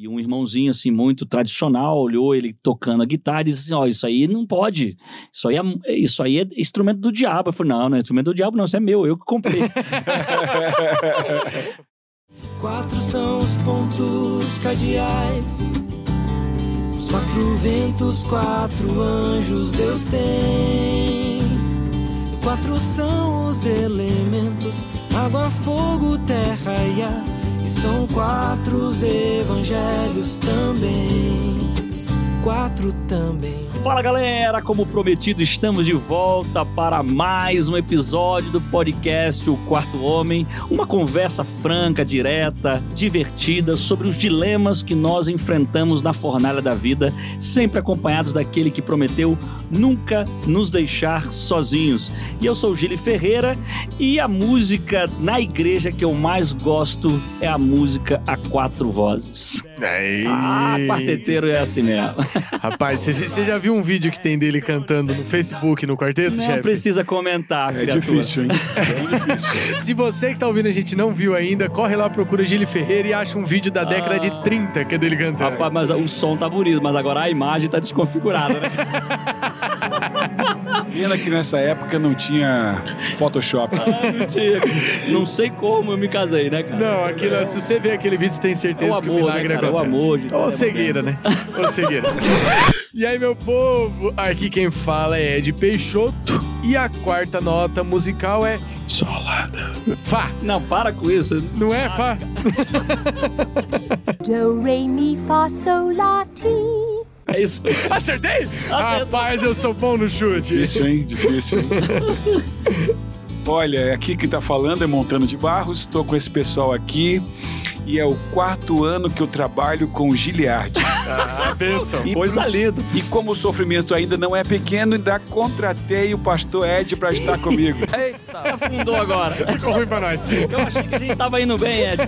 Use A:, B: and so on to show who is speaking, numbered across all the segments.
A: E um irmãozinho, assim, muito tradicional, olhou ele tocando a guitarra e disse assim, ó, isso aí não pode. Isso aí é, isso aí é instrumento do diabo. Eu falei, não, não é instrumento do diabo, não, isso é meu, eu que comprei.
B: Quatro são os pontos cardeais. Os quatro ventos, quatro anjos Deus tem. Quatro são os elementos: água, fogo, terra e ar. São quatro os evangelhos também. Quatro também.
A: Fala galera, como prometido, estamos de volta para mais um episódio do podcast O Quarto Homem. Uma conversa franca, direta, divertida sobre os dilemas que nós enfrentamos na fornalha da vida, sempre acompanhados daquele que prometeu nunca nos deixar sozinhos. E eu sou Gili Ferreira e a música na igreja que eu mais gosto é a música a quatro vozes.
C: Aí.
A: Ah, quarteteiro é assim mesmo.
C: Rapaz, você já viu um vídeo que tem dele cantando no Facebook, no quarteto,
A: Não
C: chefe?
A: precisa comentar,
D: É
A: criatura.
D: difícil, hein? É difícil.
C: Se você que tá ouvindo a gente não viu ainda, corre lá, procura Gili Ferreira e acha um vídeo da década de 30 que é dele cantando.
A: Rapaz, mas o som tá bonito, mas agora a imagem tá desconfigurada, né?
D: Pena que nessa época não tinha Photoshop.
A: Ah, não, tinha. não sei como eu me casei, né, cara?
C: Não, aquilo, se você ver aquele vídeo, você tem certeza
A: É o
C: que o
A: amor,
C: milagre
A: né, cara? É o
C: acontece.
A: amor de
C: Ou
A: ser
C: cegueira, né? Ou cegueira. e aí, meu povo, aqui quem fala é Ed Peixoto e a quarta nota musical é Solada. Fá.
A: Não, para com isso.
C: Não é, Fá?
E: Do, re, mi, fa, sol, la, ti.
A: É isso.
C: Acertei? Rapaz, eu sou bom no chute.
D: Difícil, hein? Difícil, hein? Olha, aqui que tá falando é Montano de Barros, estou com esse pessoal aqui e é o quarto ano que eu trabalho com o Giliard.
C: Ah, benção.
D: E,
A: Coisa
D: pros-
A: linda.
D: e como o sofrimento ainda não é pequeno, ainda contratei o pastor Ed para estar comigo.
A: Eita, afundou agora.
C: Ficou ruim pra nós.
A: Eu achei que a gente tava indo bem, Ed.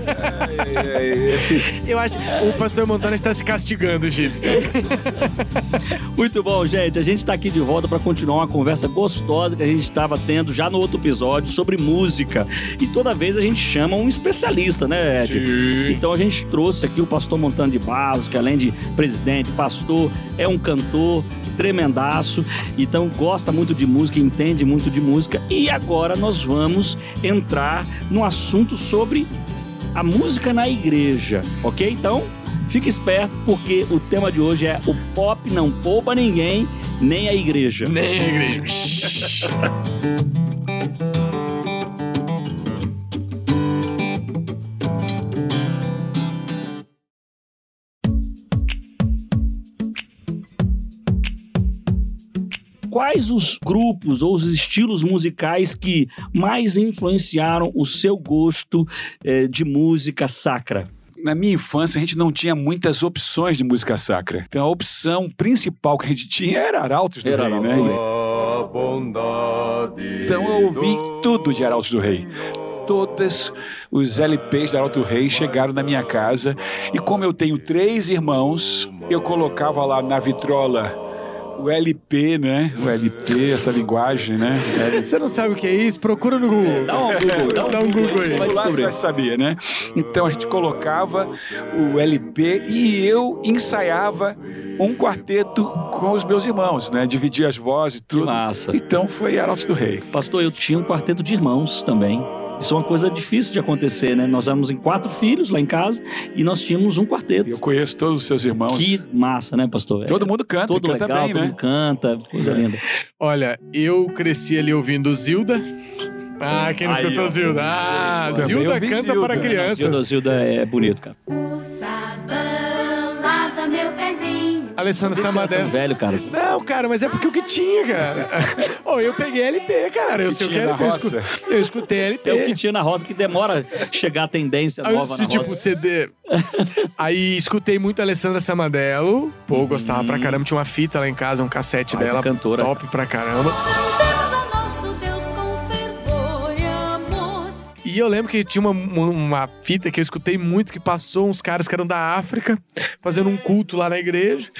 C: Eu acho que o pastor Montana está se castigando, Gil.
A: Muito bom, gente. A gente tá aqui de volta para continuar uma conversa gostosa que a gente estava tendo já no outro episódio sobre música. E toda vez a gente chama um especialista, né, Ed? Então a gente trouxe aqui o pastor Montano de Barros, que além de presidente, pastor, é um cantor tremendaço, então gosta muito de música, entende muito de música. E agora nós vamos entrar no assunto sobre a música na igreja, ok? Então, fique esperto porque o tema de hoje é o pop não poupa ninguém, nem a igreja.
C: Nem a igreja.
A: Quais os grupos ou os estilos musicais que mais influenciaram o seu gosto eh, de música sacra?
D: Na minha infância, a gente não tinha muitas opções de música sacra. Então, a opção principal que a gente tinha era Arautos do
A: Era
D: Rei,
A: Arautos
D: né? Então, eu ouvi tudo de Arautos do Rei. Todos os LPs de Arauto do Rei chegaram na minha casa. E como eu tenho três irmãos, eu colocava lá na vitrola o LP, né? O LP, essa linguagem, né?
C: Você não sabe o que é isso? Procura no Google.
A: Dá um Google, dá um,
C: Dá um
A: Google,
C: Google
A: aí, vai
D: Lá você vai saber, né? Então a gente colocava o LP e eu ensaiava um quarteto com os meus irmãos, né? Dividia as vozes e
A: Que
D: tudo.
A: massa.
D: Então foi Arautos do Rei.
A: Pastor, eu tinha um quarteto de irmãos também. Isso é uma coisa difícil de acontecer, né? Nós éramos em quatro filhos lá em casa e nós tínhamos um quarteto.
D: Eu conheço todos os seus irmãos.
A: Que massa, né, pastor?
D: Todo mundo canta,
A: todo
D: canta
A: legal,
D: bem,
A: todo
D: né?
A: mundo canta, coisa linda.
C: Olha, eu cresci ali ouvindo Zilda. Ah, quem não
A: Aí,
C: escutou. Zilda? Ah, Zilda canta
D: Zilda.
C: para crianças.
A: Zilda, Zilda é bonito, cara.
F: O sabão.
C: Alessandro
A: Tá
C: Samadé.
A: velho, cara.
C: Não, cara, mas é porque o que tinha, cara. Ô, eu peguei LP, cara. Eu sei o que
D: tinha
C: é
D: na
C: LP. Eu,
D: roça.
C: escu- eu escutei LP.
A: É o que tinha na rosa que demora chegar a tendência
C: Aí,
A: nova
C: se,
A: na
C: tipo,
A: rosa.
C: CD. Aí escutei muito a Alessandra Samadello. Pô, gostava pra caramba. Tinha uma fita lá em casa, um cassete
A: Ai,
C: dela.
A: cantora.
C: Top pra caramba.
F: E
C: eu lembro que tinha uma, uma fita que eu escutei muito que passou uns caras que eram da África fazendo um culto lá na igreja.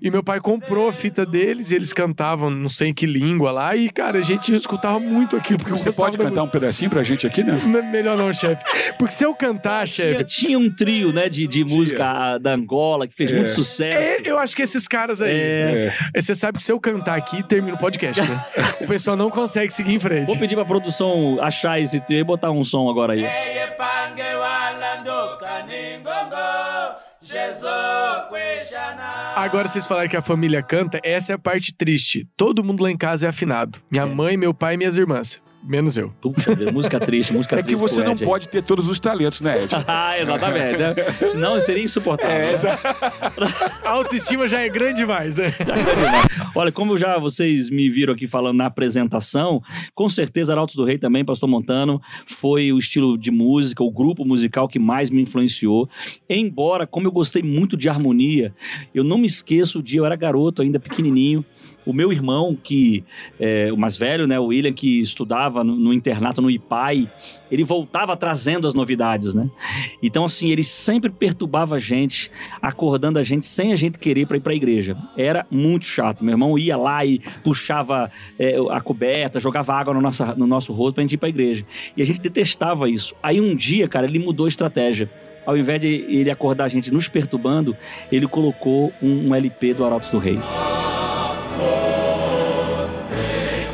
C: E meu pai comprou a fita deles e eles cantavam não sei em que língua lá. E, cara, a gente escutava muito aquilo. Porque
D: Você pode
C: da
D: cantar um pedacinho pra gente aqui, né?
C: Melhor não, chefe. Porque se eu cantar, chefe.
A: tinha um trio, né, de, de música da Angola que fez muito sucesso.
C: é, eu acho que esses caras aí.
A: É.
C: É, Você sabe que se eu cantar aqui, termina o podcast, né? o pessoal não consegue seguir em frente.
A: Vou pedir pra produção achar esse trio e botar um som agora aí.
C: Agora vocês falaram que a família canta, essa é a parte triste. Todo mundo lá em casa é afinado. Minha mãe, meu pai e minhas irmãs. Menos eu.
A: Puta, música triste, música
D: É que
A: triste.
D: você não
A: Ed
D: pode ter todos os talentos, né, Ed?
A: Ah, exatamente. Né? Senão seria insuportável.
D: É,
A: né?
C: A autoestima já é grande demais, né?
A: Olha, como já vocês me viram aqui falando na apresentação, com certeza Arautos do Rei também, Pastor Montano, foi o estilo de música, o grupo musical que mais me influenciou. Embora, como eu gostei muito de harmonia, eu não me esqueço o dia, eu era garoto ainda, pequenininho, o meu irmão, que é, o mais velho, né, o William, que estudava no, no internato no IPAI, ele voltava trazendo as novidades, né? Então, assim, ele sempre perturbava a gente, acordando a gente sem a gente querer para ir para a igreja. Era muito chato. Meu irmão ia lá e puxava é, a coberta, jogava água no nosso, no nosso rosto pra gente ir para a igreja. E a gente detestava isso. Aí um dia, cara, ele mudou a estratégia. Ao invés de ele acordar a gente nos perturbando, ele colocou um, um LP do Arautos do Rei.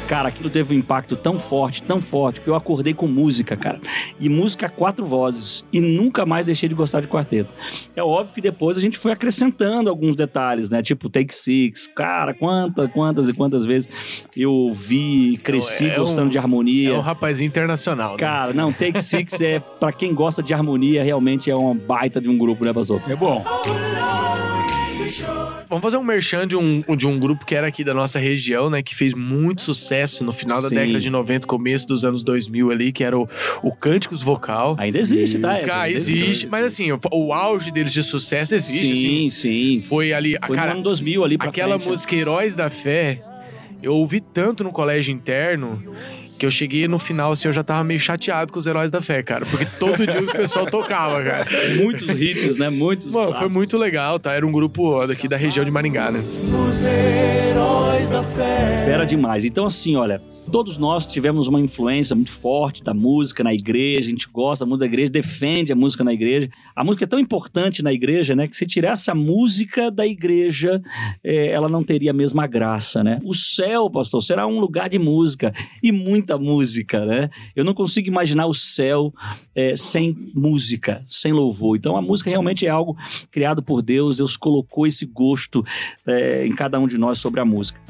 A: Cara, aquilo teve um impacto tão forte, tão forte, que eu acordei com música, cara. E música a quatro vozes. E nunca mais deixei de gostar de quarteto. É óbvio que depois a gente foi acrescentando alguns detalhes, né? Tipo Take Six. Cara, quantas, quantas e quantas vezes eu vi, cresci
C: É um-
A: gostando de harmonia.
C: É um rapazinho internacional, né?
A: Cara, não, Take Six é, pra quem gosta de harmonia, realmente é uma baita de um grupo, né, pastor?
D: É bom.
C: Vamos fazer um merchan de um, de um grupo que era aqui da nossa região, né? Que fez muito sucesso no final da
A: Sim.
C: década de 90, começo dos anos 2000 ali, que era o, o Cânticos Vocal.
A: Ainda existe, tá?
C: Cara,
A: Ainda
C: existe. Mas assim, o, o auge deles de sucesso existe, assim.
A: Sim, sim.
C: Foi ali... a
A: Foi
C: cara,
A: no ano 2000 ali pra
C: Aquela
A: frente.
C: música Heróis da Fé, eu ouvi tanto no colégio interno que eu cheguei no final, assim, eu já tava meio chateado com os Heróis da Fé, cara. Porque todo dia o pessoal tocava, cara.
A: Muitos hits, né? Muitos
C: Mano, foi muito legal, tá? Era um grupo daqui da região de Maringá, né?
B: Os heróis da fé.
A: Fera demais. Então, assim, olha, todos nós tivemos uma influência muito forte da música na igreja, a gente gosta muito da igreja, defende a música na igreja. A música é tão importante na igreja, né, que se tirasse a música da igreja, eh, ela não teria a mesma graça, né? O céu, pastor, será um lugar de música e muita música, né? Eu não consigo imaginar o céu eh, sem música, sem louvor. Então, a música realmente é algo criado por Deus, Deus colocou esse gosto eh, em cada um de nós sobre a música.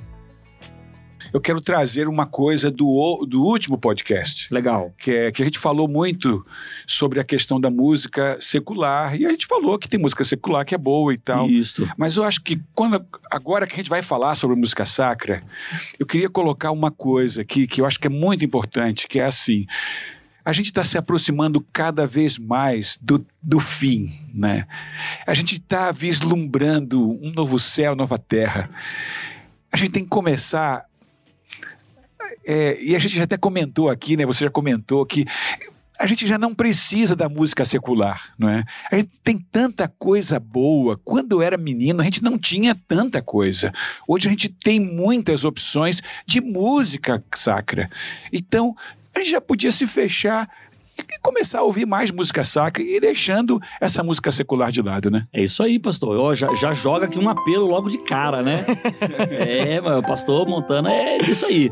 D: Eu quero trazer uma coisa do, do último podcast.
A: Legal.
D: que, é, que a gente falou muito sobre a questão da música secular. E a gente falou que tem música secular que é boa e tal.
A: Isso.
D: Mas eu acho que quando, agora que a gente vai falar sobre música sacra, eu queria colocar uma coisa aqui que eu acho que é muito importante, que é assim. A gente está se aproximando cada vez mais do, do fim, né? A gente está vislumbrando um novo céu, nova terra. A gente tem que começar é, e a gente já até comentou aqui, né? Você já comentou que a gente já não precisa da música secular, não é? A gente tem tanta coisa boa. Quando eu era menino, a gente não tinha tanta coisa. Hoje a gente tem muitas opções de música sacra. Então, a gente já podia se fechar e começar a ouvir mais música sacra e deixando essa música secular de lado, né?
A: É isso aí, pastor. Ó, já, já joga aqui um apelo logo de cara, né? é, mas o pastor Montana é isso aí.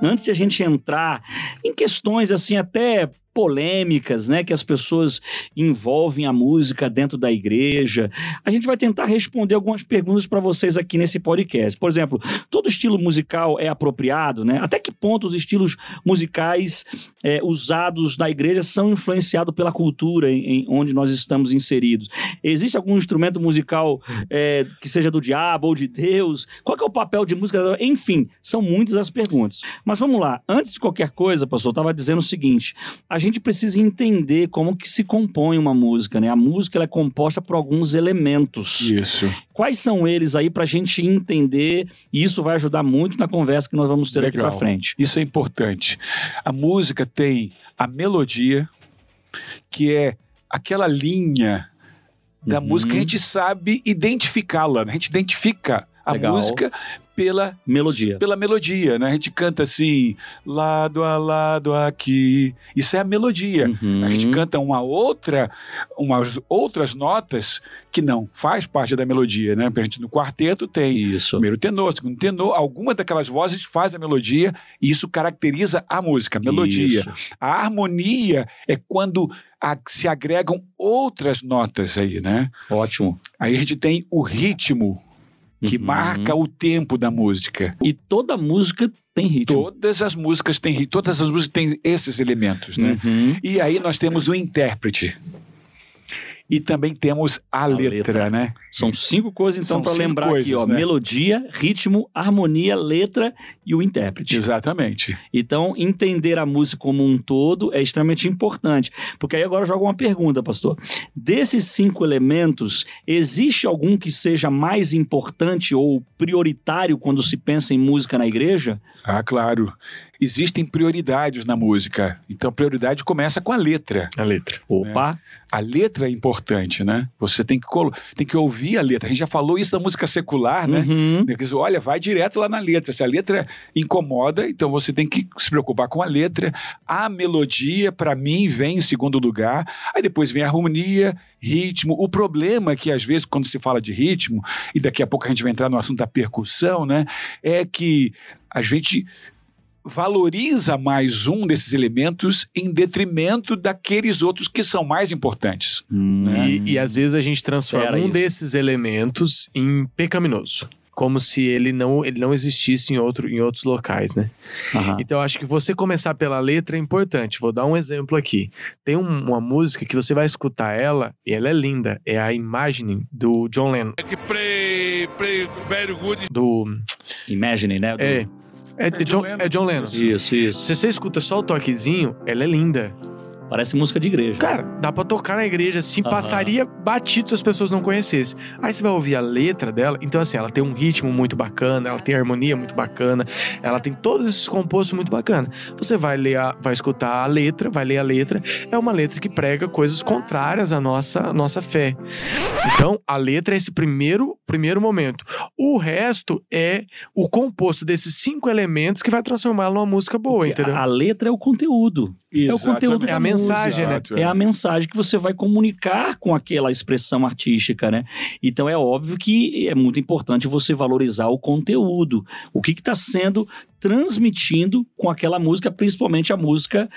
A: Antes de a gente entrar em questões assim até polêmicas, né, que as pessoas envolvem a música dentro da igreja. A gente vai tentar responder algumas perguntas para vocês aqui nesse podcast. Por exemplo, todo estilo musical é apropriado, né? Até que ponto os estilos musicais é, usados na igreja são influenciados pela cultura em, em onde nós estamos inseridos? Existe algum instrumento musical é, que seja do diabo ou de Deus? Qual é o papel de música? Enfim, são muitas as perguntas. Mas vamos lá. Antes de qualquer coisa, pastor, eu estava dizendo o seguinte: a gente precisa entender como que se compõe uma música, né? A música ela é composta por alguns elementos.
D: Isso.
A: Quais são eles aí pra gente entender? E isso vai ajudar muito na conversa que nós vamos ter aqui
D: Legal.
A: pra frente.
D: Isso é importante. A música tem a melodia, que é aquela linha da
A: Uhum.
D: música, a gente sabe identificá-la, né? A gente identifica a
A: Legal.
D: música pela
A: Melodia.
D: pela melodia, né? A gente canta assim, lado a lado aqui. Isso é a melodia.
A: Uhum.
D: A gente canta uma outra, umas outras notas que não faz parte da melodia, né? A gente no quarteto tem
A: Isso.
D: primeiro tenor, segundo tenor, alguma daquelas vozes faz a melodia e isso caracteriza a música, a melodia.
A: Isso.
D: A harmonia é quando a- se agregam outras notas aí, né?
A: Ótimo.
D: Aí a gente tem o ritmo que
A: Uhum.
D: marca o tempo da música.
A: E toda música tem ritmo.
D: Todas as músicas têm ri- todas as músicas têm esses elementos, né?
A: Uhum.
D: E aí nós temos o intérprete. E também temos a, letra,
A: letra.
D: né?
A: São cinco coisas, então, para lembrar aqui,
D: coisas,
A: ó.
D: né?
A: Melodia, ritmo, harmonia, letra e o intérprete.
D: Exatamente.
A: Então, entender a música como um todo é extremamente importante. Porque aí agora eu jogo uma pergunta, pastor. Desses cinco elementos, existe algum que seja mais importante ou prioritário quando se pensa em música na igreja?
D: Ah, claro. Existem prioridades na música. Então, a prioridade começa com a letra.
C: A letra.
A: Opa,
D: A letra é importante, né? Você tem que, tem que ouvir a letra. A gente já falou isso da música secular, né?
A: Uhum.
D: Olha, vai direto lá na letra. Se a letra incomoda, então você tem que se preocupar com a letra. A melodia, para mim, vem em segundo lugar. Aí depois vem a harmonia, ritmo. O problema é que, às vezes, quando se fala de ritmo, e daqui a pouco a gente vai entrar no assunto da percussão, né? É que a gente valoriza mais um desses elementos em detrimento daqueles outros que são mais importantes.
A: Hum.
D: né?
C: E, e às vezes a gente transforma
A: Era
C: um
A: isso.
C: desses elementos em pecaminoso. Como se ele não, ele não existisse em, outro, em outros locais, né?
A: Aham.
C: Então eu acho que você começar pela letra é importante. Vou dar um exemplo aqui. Tem um- uma música que você vai escutar ela e ela é linda. É a Imagine do John Lennon.
G: que play, play very good.
C: Do.
A: Imagine, né? Do-
C: É. É, é John, é John Lennon.
A: Isso, isso.
C: Se você escuta só o toquezinho, ela é linda.
A: Parece música de igreja.
C: Cara, dá pra tocar na igreja assim, passaria batido se as pessoas não conhecessem. Aí você vai ouvir a letra dela, então assim, ela tem um ritmo muito bacana, ela tem harmonia muito bacana, ela tem todos esses compostos muito bacana. Você vai ler, a- vai escutar a letra, vai ler a letra, é uma letra que prega coisas contrárias à nossa, à nossa fé. Então, a letra é esse primeiro, primeiro momento. O resto é o composto desses cinco elementos que vai transformá-la numa música boa, entendeu?
A: A, a letra é o conteúdo. É o conteúdo
C: É a mensagem, né?
A: É a mensagem que você vai comunicar com aquela expressão artística, né? Então é óbvio que é muito importante você valorizar o conteúdo. O que está sendo transmitindo com aquela música, principalmente a música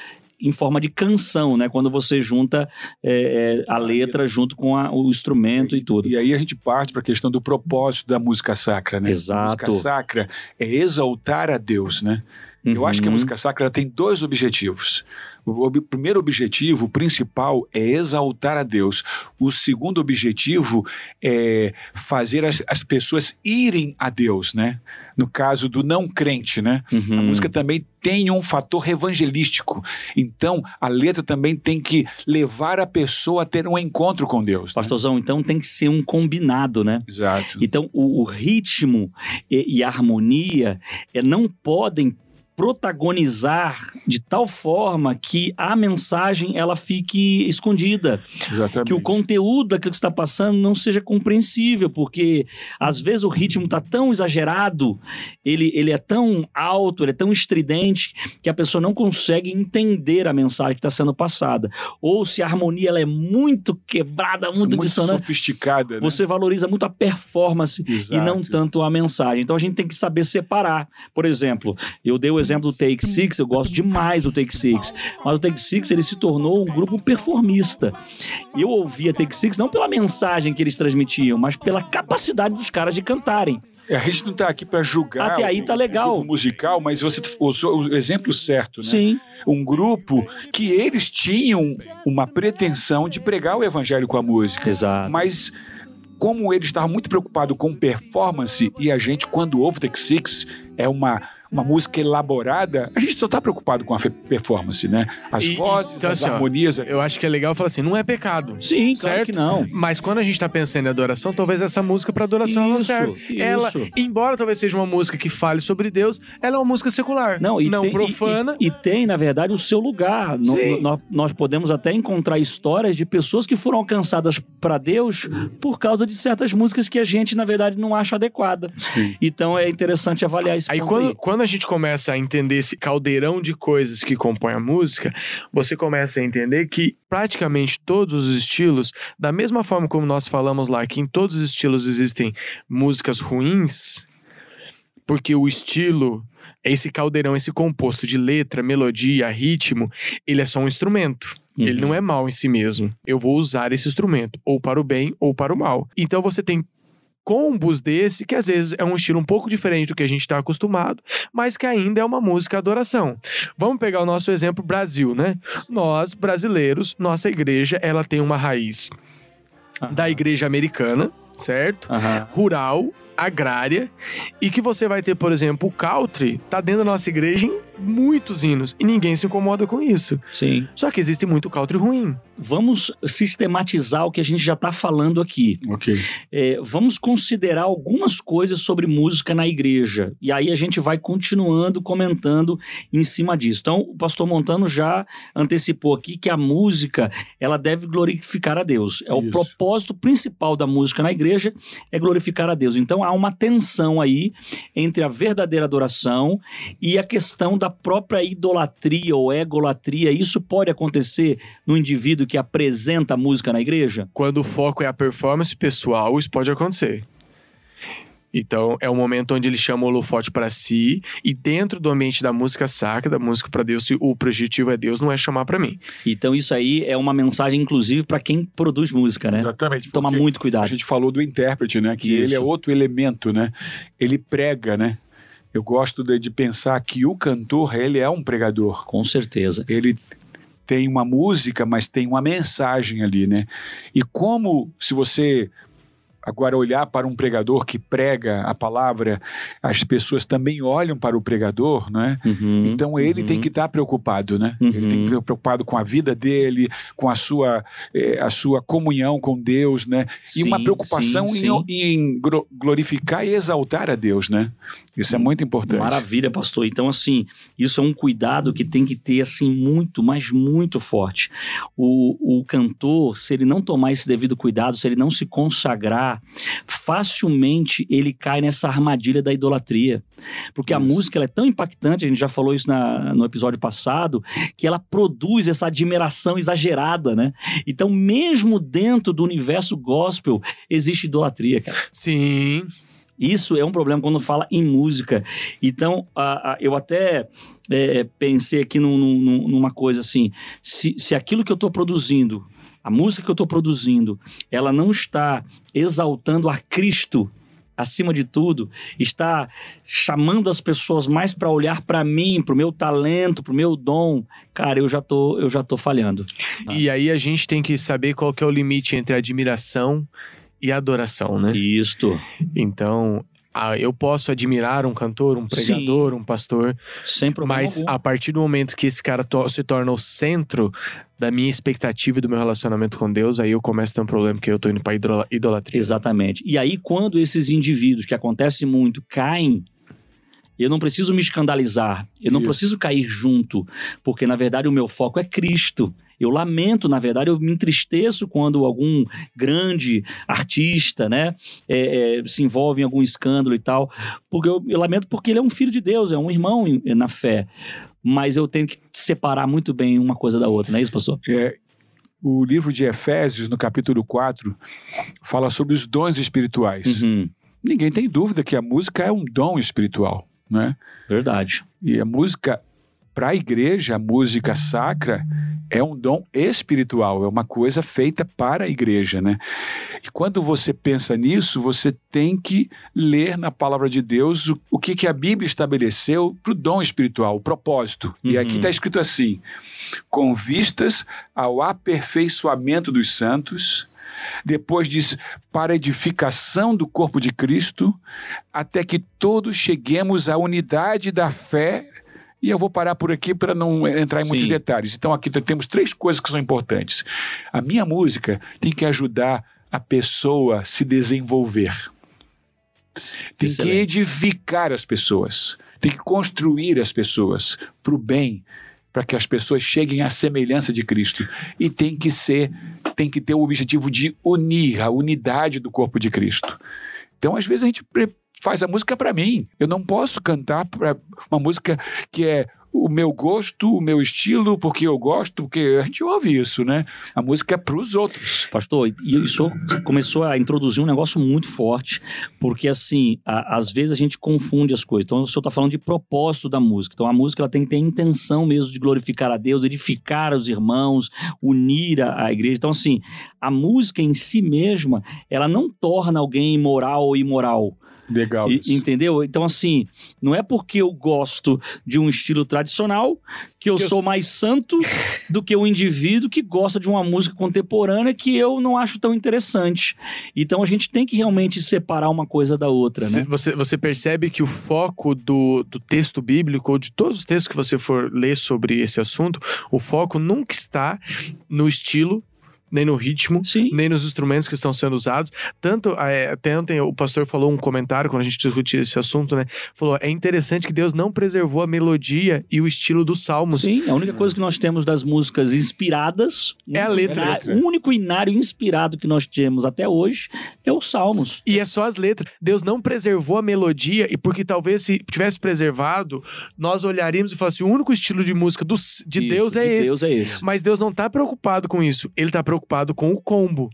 A: em forma de canção, né? Quando você junta é, é, a letra junto com a- o instrumento e tudo.
D: E aí a gente parte para a questão do propósito da música sacra, né?
A: Exato.
D: A música sacra é exaltar a Deus, né? Eu acho que a
A: Uhum.
D: música sacra tem dois objetivos. O primeiro objetivo, principal, é exaltar a Deus. O segundo objetivo é fazer as, as pessoas irem a Deus, né? No caso do não crente, né? A
A: Uhum.
D: música também tem um fator evangelístico. Então, a letra também tem que levar a pessoa a ter um encontro com Deus. né?
A: Pastorzão, então tem que ser um combinado, né?
D: Exato.
A: Então, o, o ritmo e, e a harmonia eh, não podem protagonizar de tal forma que a mensagem ela fique escondida,
D: Exatamente.
A: que o conteúdo daquilo que está passando não seja compreensível, porque às vezes o ritmo está tão exagerado, ele, ele é tão alto, ele é tão estridente que a pessoa não consegue entender a mensagem que está sendo passada. Ou se a harmonia ela é muito quebrada, muito,
D: muito
A: dissonante,
D: sofisticada, né?
A: você valoriza muito a performance e não
D: Exato.
A: tanto a mensagem. Então a gente tem que saber separar. Por exemplo, eu dei o exemplo do Take Six, eu gosto demais do Take Six, mas o Take Six ele se tornou um grupo performista. Eu ouvia Take Six não pela mensagem que eles transmitiam, mas pela capacidade dos caras de cantarem.
D: É, a gente não está aqui para julgar
A: Até aí
D: o-
A: tá legal.
D: o musical, mas você usou o exemplo certo, né?
A: Sim,
D: Um grupo que eles tinham uma pretensão de pregar o evangelho com a música,
A: exato.
D: mas como eles estavam muito preocupados com performance e a gente quando ouve Take Six é uma uma música elaborada, a gente só tá preocupado com a performance, né? As
C: E-
D: vozes,
C: então,
D: as
C: assim, ó,
D: harmonias.
C: Eu acho que é legal falar assim, não é pecado.
A: Sim, claro
C: Certo?
A: que não.
C: Mas quando a gente tá pensando em adoração, talvez essa música pra adoração não
A: Isso,
C: serve. Ela,
A: isso.
C: embora talvez seja uma música que fale sobre Deus, ela é uma música secular.
A: Não, e tem,
C: profana.
A: E, e- e tem, na verdade, o seu lugar. No-
C: Sim.
A: no- nós, podemos até encontrar histórias de pessoas que foram alcançadas para Deus por causa de certas músicas que a gente, na verdade, não acha adequada. Então é interessante avaliar esse
C: Aí quando,
A: aí.
C: quando a gente começa a entender esse caldeirão de coisas que compõem a música, você começa a entender que praticamente todos os estilos, da mesma forma como nós falamos lá que em todos os estilos existem músicas ruins, porque o estilo é esse caldeirão, esse composto de letra, melodia, ritmo, ele é só um instrumento. Ele
A: Uhum.
C: não é mal em si mesmo. Eu vou usar esse instrumento, ou para o bem ou para o mal. Então você tem combos desse, que às vezes é um estilo um pouco diferente do que a gente está acostumado, mas que ainda é uma música adoração. Vamos pegar o nosso exemplo Brasil, né? Nós, brasileiros, nossa igreja, ela tem uma raiz da igreja americana, certo? Rural, agrária, e que você vai ter, por exemplo, o country, tá dentro da nossa igreja em muitos hinos, e ninguém se incomoda com isso.
A: Sim.
C: Só que existe muito country ruim.
A: Vamos sistematizar o que a gente já está falando aqui.
D: Ok.
A: É, vamos considerar algumas coisas sobre música na igreja. E aí a gente vai continuando comentando em cima disso. Então, o pastor Montano já antecipou aqui que a música ela deve glorificar a Deus. É o
D: Isso.
A: propósito principal da música na igreja é glorificar a Deus. Então há uma tensão aí entre a verdadeira adoração e a questão da própria idolatria ou egolatria. Isso pode acontecer no indivíduo que apresenta a música na igreja?
C: Quando o foco é a performance pessoal, isso pode acontecer. Então, é o momento onde ele chama o holofote para si, e dentro do ambiente da música sacra, da música para Deus, se o objetivo é Deus, não é chamar para mim.
A: Então isso aí é uma mensagem, inclusive, para quem produz música, né?
D: Exatamente.
A: Tomar
D: porque
A: muito
D: A
A: cuidado.
D: gente falou do intérprete, né? Que
A: Isso.
D: ele é outro elemento, né? Ele prega, né? Eu gosto de, de pensar que o cantor, ele é um pregador.
A: Com certeza.
D: Ele tem uma música, mas tem uma mensagem ali, né? E como, se você agora olhar para um pregador que prega a palavra, as pessoas também olham para o pregador, né?
A: Uhum,
D: Então ele
A: uhum.
D: tem que estar preocupado, né?
A: Uhum.
D: Ele tem que estar preocupado com a vida dele, com a sua, eh, a sua comunhão com Deus, né? E uma
A: Sim,
D: preocupação
A: sim,
D: em,
A: sim.
D: em gro- glorificar e exaltar a Deus, né? Isso é muito importante.
A: Maravilha, pastor. Então, assim, isso é um cuidado que tem que ter, assim, muito, mas muito forte. O, o cantor, se ele não tomar esse devido cuidado, se ele não se consagrar, facilmente ele cai nessa armadilha da idolatria. Porque a
D: Isso.
A: música ela é tão impactante, a gente já falou isso na- no episódio passado, que ela produz essa admiração exagerada, né? Então, mesmo dentro do universo gospel, existe idolatria, cara.
C: Sim.
A: Isso é um problema quando fala em música. Então, a- a- eu até é, pensei aqui num- num- numa coisa assim: se, se aquilo que eu estou produzindo, a música que eu estou produzindo, ela não está exaltando a Cristo acima de tudo, está chamando as pessoas mais para olhar para mim, para o meu talento, para o meu dom, cara, eu já tô, eu já tô falhando.
C: E aí a gente tem que saber qual que é o limite entre admiração e adoração, né?
A: Isto,
C: Então, ah, eu posso admirar um cantor, um pregador, um pastor,
A: sem problema
C: mas
A: algum.
C: a partir do momento que esse cara to- se torna o centro da minha expectativa e do meu relacionamento com Deus, aí eu começo a ter um problema que eu tô indo idol- idolatria.
A: Exatamente. E aí, quando esses indivíduos, que acontece muito, caem, eu não preciso me escandalizar, eu não
D: Isso.
A: preciso cair junto, porque na verdade o meu foco é Cristo. Eu lamento, na verdade, eu me entristeço quando algum grande artista, né, é, é, se envolve em algum escândalo e tal, porque eu, eu lamento porque ele é um filho de Deus, é um irmão na fé. Mas eu tenho que separar muito bem uma coisa da outra, não é isso, pastor?
D: É, o livro de Efésios, no capítulo 4, fala sobre os dons espirituais.
A: Uhum,
D: Ninguém tem dúvida que a música é um dom espiritual, né?
A: verdade.
D: E a música, para a igreja, a música sacra é um dom espiritual, é uma coisa feita para a igreja, né? E quando você pensa nisso, você tem que ler na palavra de Deus o, o que, que a Bíblia estabeleceu para o dom espiritual, o propósito. E
A: Uhum.
D: aqui está escrito assim: com vistas ao aperfeiçoamento dos santos depois diz para edificação do corpo de Cristo, até que todos cheguemos à unidade da fé. E eu vou parar por aqui para não entrar em muitos
A: Sim.
D: detalhes. Então, aqui temos três coisas que são importantes. A minha música tem que ajudar a pessoa a se desenvolver. Tem que
A: Excelente.
D: edificar as pessoas. Tem que construir as pessoas para o bem, para que as pessoas cheguem à semelhança de Cristo. E tem que ser, tem que ter o objetivo de unir a unidade do corpo de Cristo. Então, às vezes, a gente faz a música para mim. Eu não posso cantar pra uma música que é o meu gosto, o meu estilo, porque eu gosto, porque a gente ouve isso, né? A música é para os outros.
A: Pastor, e isso começou a introduzir um negócio muito forte, porque assim, a- às vezes a gente confunde as coisas. Então, o senhor está falando de propósito da música. Então, a música ela tem que ter a intenção mesmo de glorificar a Deus, edificar os irmãos, unir a, a igreja. Então, assim, a música em si mesma, ela não torna alguém imoral ou imoral.
D: Legal.
A: E- entendeu? Então, assim, não é porque eu gosto de um estilo tradicional que eu
C: Que eu-
A: sou mais santo do que o indivíduo que gosta de uma música contemporânea que eu não acho tão interessante. Então, a gente tem que realmente separar uma coisa da outra, né?
C: Você, você percebe que o foco do, do texto bíblico, ou de todos os textos que você for ler sobre esse assunto, o foco nunca está no estilo, nem no ritmo,
A: Sim.
C: nem nos instrumentos que estão sendo usados. Tanto, é, até ontem o pastor falou um comentário quando a gente discutia esse assunto, né? Falou: é interessante que Deus não preservou a melodia e o estilo dos salmos.
A: Sim, a única coisa que nós temos das músicas inspiradas
C: É a letra.
A: o inário- O único inário inspirado que nós temos até hoje é os Salmos.
C: E é só as letras. Deus não preservou a melodia, e porque talvez se tivesse preservado, nós olharíamos e falaríamos: o único estilo de música do- de
A: Isso,
C: Deus é
A: de
C: esse.
A: Deus é esse.
C: Mas Deus não tá preocupado com isso. Ele tá preocupado com o combo.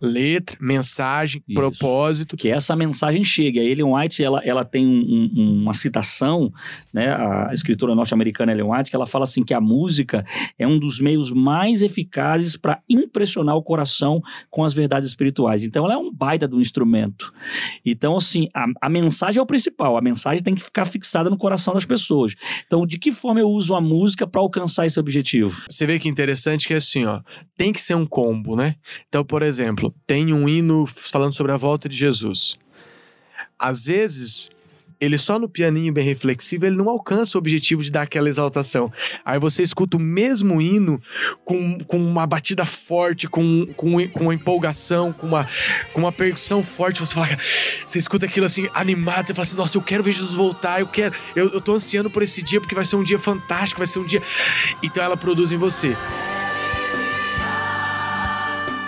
C: Letra, mensagem,
A: Isso.
C: propósito.
A: que essa mensagem chegue. A Ellen White, ela, ela tem um- um- uma citação, né, a escritora norte-americana Ellen White, que ela fala assim que a música é um dos meios mais eficazes para impressionar o coração com as verdades espirituais. Então, ela é um baita do instrumento. Então, assim, a, a mensagem é o principal. A mensagem tem que ficar fixada no coração das pessoas. Então, de que forma eu uso a música para alcançar esse objetivo?
C: Você vê que interessante que é assim, ó. Tem que ser um combo, né? Então, por exemplo, tem um hino falando sobre a volta de Jesus. Às vezes, ele só no pianinho bem reflexivo, ele não alcança o objetivo de dar aquela exaltação. Aí você escuta o mesmo hino com, com uma batida forte, com, com, com uma empolgação, com uma, com uma percussão forte. Você fala, você escuta aquilo assim, animado, você fala assim, nossa, eu quero ver Jesus voltar, eu quero, eu, eu tô ansiando por esse dia, porque vai ser um dia fantástico, vai ser um dia. Então ela produz em você.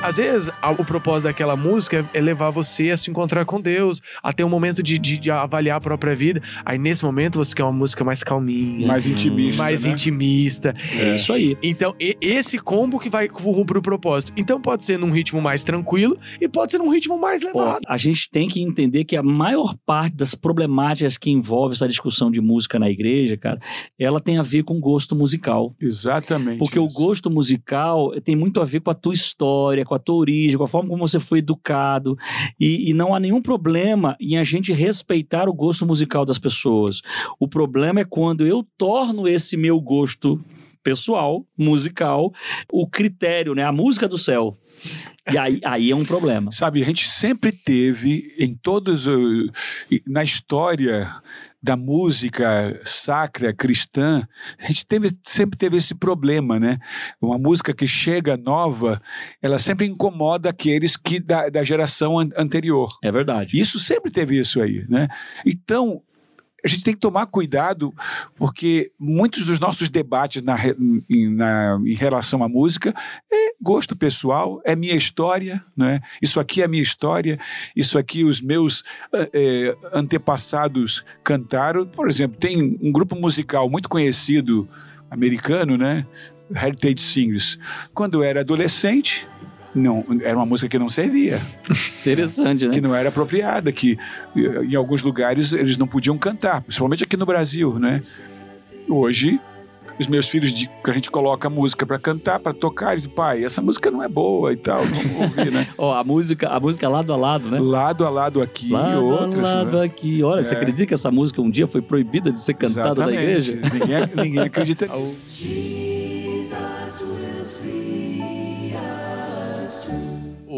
C: Às vezes, a- o propósito daquela música é levar você a se encontrar com Deus, a ter um momento de, de- de avaliar a própria vida. Aí, nesse momento, você quer uma música mais calminha,
D: Mais intimista.
C: mais
D: né?
C: intimista.
A: É isso aí.
C: Então, e- esse combo que vai cumprir o propósito. Então, pode ser num ritmo mais tranquilo e pode ser num ritmo mais levado.
A: a gente tem que entender que a maior parte das problemáticas que envolve essa discussão de música na igreja, cara, ela tem a ver com gosto musical.
D: Exatamente.
A: Porque o
D: isso.
A: gosto musical tem muito a ver com a tua história, com a tua origem, com a forma como você foi educado. E, e não há nenhum problema em a gente respeitar o gosto musical das pessoas. O problema é quando eu torno esse meu gosto pessoal, musical, o critério, né? A música do céu. E aí, aí é um problema.
D: Sabe, a gente sempre teve em todos na história da música sacra cristã, a gente teve, sempre teve esse problema, né? Uma música que chega nova, ela sempre incomoda aqueles que da, da geração an- anterior.
A: É verdade.
D: Isso sempre teve isso aí, né? Então, a gente tem que tomar cuidado, porque muitos dos nossos debates na, na- em relação à música é gosto pessoal, é minha história, né? Isso aqui é minha história, isso aqui os meus eh, antepassados cantaram. Por exemplo, tem um grupo musical muito conhecido americano, né? Heritage Singers. Quando eu era adolescente, não, era uma música que não servia
A: Interessante, né?
D: que não era apropriada, que eh, em alguns lugares eles não podiam cantar, principalmente aqui no Brasil, né? Hoje, os meus filhos, de, que a gente coloca a música para cantar, para tocar, e pai, essa música não é boa e tal, vamos ouvir, né?
A: Ó, a música, a música lado a lado, né?
D: Lado a lado aqui
A: Lado
D: e outras.
A: a lado
D: né?
A: aqui. Olha, você
D: É.
A: acredita que essa música um dia foi proibida de ser cantada na
D: Exatamente.
A: igreja?
D: Ninguém, ninguém acredita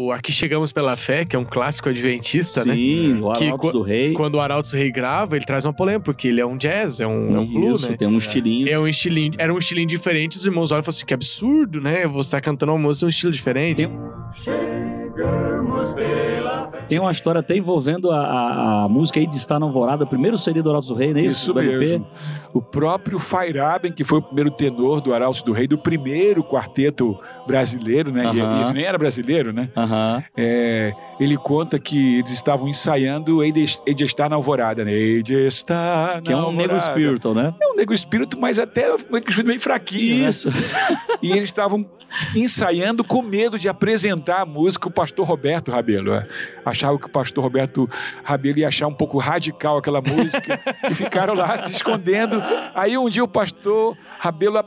C: O, o Aqui Chegamos Pela Fé, que é um clássico adventista, né?
A: Sim, o
C: Que
A: Arautos do Rei.
C: Quando o Arautos Rei grava, ele traz uma polêmica, porque ele é um jazz, é um, é um blues,
A: Isso,
C: né?
A: tem um estilinho.
C: É um estilinho, era um estilinho diferente, os irmãos olham e falam assim, que absurdo, né? Você tá cantando uma música de um estilo diferente.
A: Tem uma história até envolvendo a, a, a música aí de Estar na Alvorada, o primeiro CD do Arautos do Rei, não é isso?
D: Isso
A: Do LP?
D: mesmo. O próprio Feiraben, que foi o primeiro tenor do Arautos do Rei, do primeiro quarteto brasileiro, né? E-. E ele nem era brasileiro, né? É, ele conta que eles estavam ensaiando Hei de, Hei de Estar na Alvorada, né? Hei de Estar na
A: Que é um Negro
D: Alvorada.
A: Spiritual, né?
D: É um negro espírito, mas até negro espírito bem fraquinho, né?
A: Isso.
D: E eles estavam ensaiando com medo de apresentar a música o pastor Roberto Rabelo. é. Achavam que o pastor Roberto Rabelo ia achar um pouco radical aquela música e ficaram lá se escondendo. Aí um dia o pastor Rabelo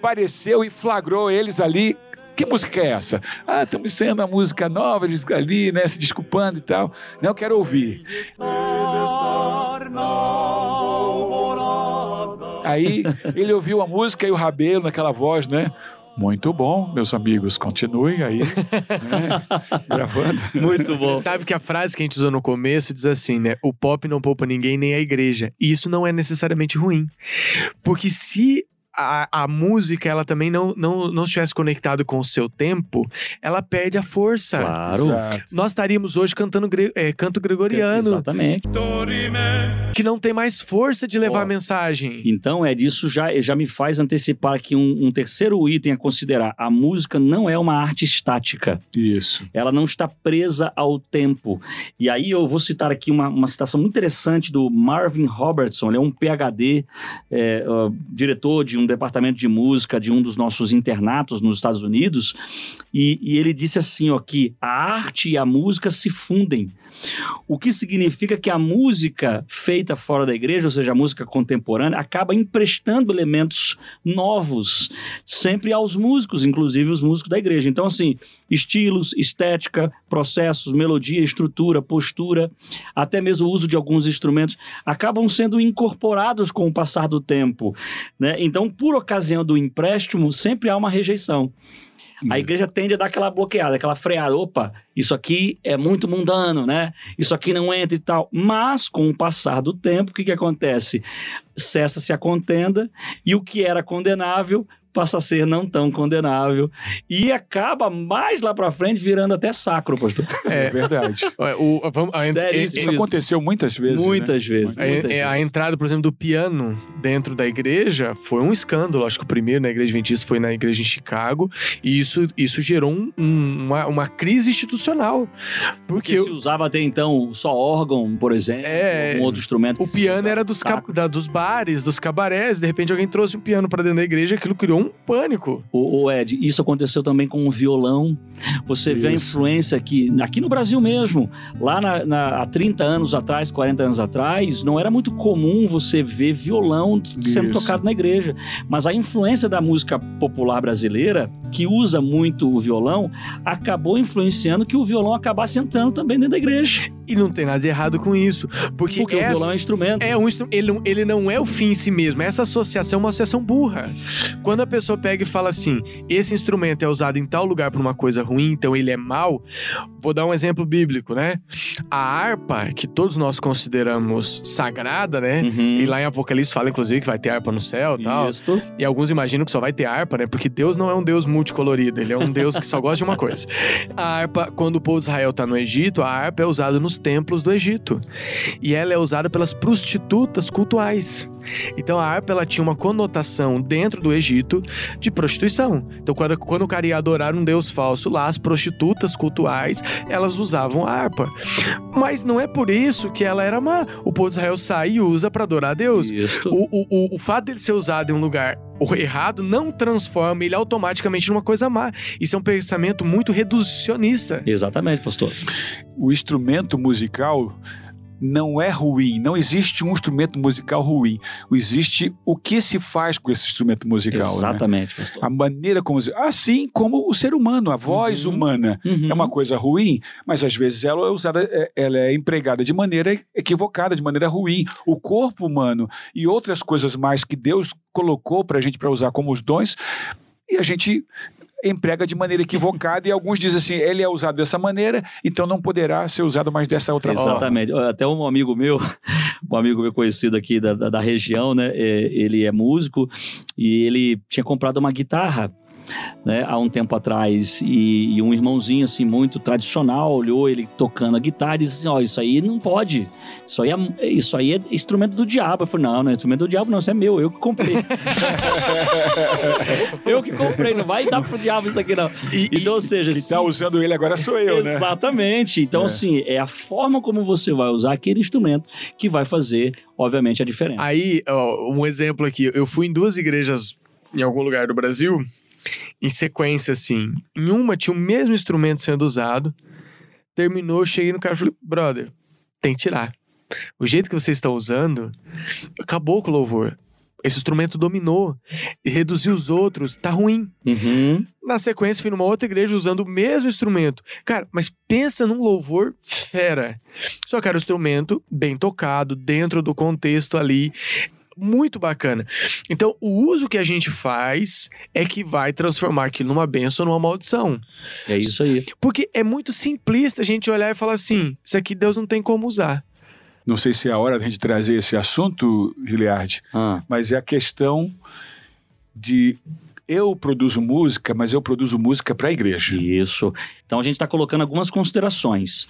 D: apareceu e flagrou eles ali. Que música é essa? Ah, estamos ensaiando a música nova, eles ali, né, se desculpando e tal. Não, eu quero ouvir. Aí ele ouviu a música e o Rabelo naquela voz, né? Muito bom, meus amigos, continuem aí, né? Gravando.
A: Muito bom.
C: Você sabe que a frase que a gente usou no começo diz assim, né? O pop não poupa ninguém, nem a igreja. E isso não é necessariamente ruim. Porque se a, a música, ela também não, não, não estivesse conectado com o seu tempo, ela perde a força.
A: Claro.
D: Exato.
C: Nós estaríamos hoje cantando gre- é, canto gregoriano,
A: Exatamente.
C: que não tem mais força de levar
A: Ó.
C: a mensagem.
A: Então, Ed, isso já, já me faz antecipar aqui um, um terceiro item a considerar. A música não é uma arte estática.
D: Isso.
A: Ela não está presa ao tempo. E aí eu vou citar aqui uma, uma citação muito interessante do Marvin Robertson. Ele é um PhD, é, ó, diretor de um departamento de música de um dos nossos internatos nos Estados Unidos. E, e ele disse assim, ó, que a arte e a música se fundem. O que significa que a música feita fora da igreja, ou seja, a música contemporânea, acaba emprestando elementos novos, sempre aos músicos, inclusive os músicos da igreja. Então, assim, estilos, estética, processos, melodia, estrutura, postura, até mesmo o uso de alguns instrumentos, acabam sendo incorporados com o passar do tempo. Né? Então, por ocasião do empréstimo, sempre há uma rejeição. A igreja tende a dar aquela bloqueada, aquela freada. Opa, isso aqui é muito mundano, né? Isso aqui não entra e tal. Mas, com o passar do tempo, o que, que acontece? Cessa-se a contenda e o que era condenável passa a ser não tão condenável e acaba mais lá pra frente virando até sacro, pastor.
D: É, verdade.
C: É, o- vamos- a,
A: Sério,
C: é-
A: isso
D: Isso aconteceu muitas vezes. né?
A: muitas vezes.
C: A,
A: muitas
C: é, a
A: vezes.
C: entrada, por exemplo, do piano dentro da igreja foi um escândalo. Acho que o primeiro na igreja adventista foi na igreja em Chicago. E isso, isso gerou um- um- uma, uma crise institucional. Porque,
A: Porque se usava até então só órgão, por exemplo,
C: É,
A: algum outro instrumento.
C: o piano era dos, da- dos bares, dos cabarés. De repente alguém trouxe um piano pra dentro da igreja. Aquilo criou um pânico.
A: O, o Ed, isso aconteceu também com o violão. Você vê a
D: Isso.
A: influência aqui, aqui no Brasil mesmo. Lá na, na- há 30 anos atrás, 40 anos atrás, não era muito comum você ver violão sendo
D: Isso.
A: tocado na igreja. Mas a influência da música popular brasileira, que usa muito o violão, acabou influenciando que o violão acabasse entrando também dentro da igreja.
C: E não tem nada de errado com isso. Porque,
A: Porque o
C: essa-
A: violão é instrumento.
C: É um ele, não- ele não é o fim em si mesmo. Essa associação é uma associação burra. Quando a pessoa pega e fala assim: esse instrumento é usado em tal lugar para uma coisa ruim, então ele é mal. Vou dar um exemplo bíblico, né? A harpa, que todos nós consideramos sagrada, né?
A: Uhum.
C: E lá em Apocalipse fala, inclusive, que vai ter harpa no céu e tal. E alguns imaginam que só vai ter harpa, né? Porque Deus não é um Deus multicolorido, ele é um Deus que só gosta de uma coisa. A harpa, quando o povo de Israel tá no Egito, a harpa é usada nos templos do Egito. E ela é usada pelas prostitutas cultuais. Então a harpa ela tinha uma conotação dentro do Egito de prostituição. Então quando, quando o cara ia adorar um deus falso lá, as prostitutas cultuais, elas usavam a harpa. Mas não é por isso que ela era má. O povo de Israel sai e usa para adorar a Deus. O, o, o, o fato dele ser usado em um lugar o errado não transforma ele automaticamente numa coisa má. Isso é um pensamento muito reducionista.
A: Exatamente, pastor.
D: O instrumento musical não é ruim. Não existe um instrumento musical ruim. Existe o que se faz com esse instrumento musical. né?
A: Exatamente, pastor.
D: A maneira como. se- Assim como o ser humano, a voz
A: Uhum.
D: humana.
A: Uhum.
D: É uma coisa ruim, mas às vezes ela é usada, é- ela é empregada de maneira equivocada, de maneira ruim. O corpo humano e outras coisas mais que Deus colocou para a gente para usar como os dons, e a gente emprega de maneira equivocada e alguns dizem assim, ele é usado dessa maneira, então não poderá ser usado mais dessa outra forma.
A: Exatamente. Até um amigo meu, um amigo meu conhecido aqui da, da, da região, né? é, ele é músico e ele tinha comprado uma guitarra. Né, há um tempo atrás e, e um irmãozinho assim muito tradicional olhou ele tocando a guitarra e disse assim, ó, isso aí não pode isso aí é, isso aí é instrumento do diabo eu falei, não, não é instrumento do diabo não, isso é meu, eu que comprei eu que comprei, não vai dar pro diabo isso aqui não então, ou seja,
D: Quem
A: se-
D: tá usando ele agora sou eu, né?
A: Exatamente. Então,
D: É.
A: assim, é a forma como você vai usar aquele instrumento que vai fazer, obviamente, a diferença.
C: Aí, ó, um exemplo aqui. Eu fui em duas igrejas em algum lugar do Brasil, em sequência, assim. Em uma tinha o mesmo instrumento sendo usado. Terminou, cheguei no cara e falei, brother, tem que tirar. O jeito que vocês estão usando, acabou com o louvor. Esse instrumento dominou e reduziu os outros, tá ruim.
A: Uhum.
C: Na sequência, fui numa outra igreja usando o mesmo instrumento. Cara, mas pensa num louvor fera. Só que era um instrumento bem tocado, dentro do contexto ali. Muito bacana. Então, o uso que a gente faz é que vai transformar aquilo numa bênção ou numa maldição.
A: É isso aí.
C: Porque é muito simplista a gente olhar e falar assim: isso aqui Deus não tem como usar.
D: Não sei se é a hora da gente trazer esse assunto, Giliard,
A: Ah,
D: mas é a questão de eu produzo música, mas eu produzo música para a igreja.
A: isso. Então, a gente está colocando algumas considerações.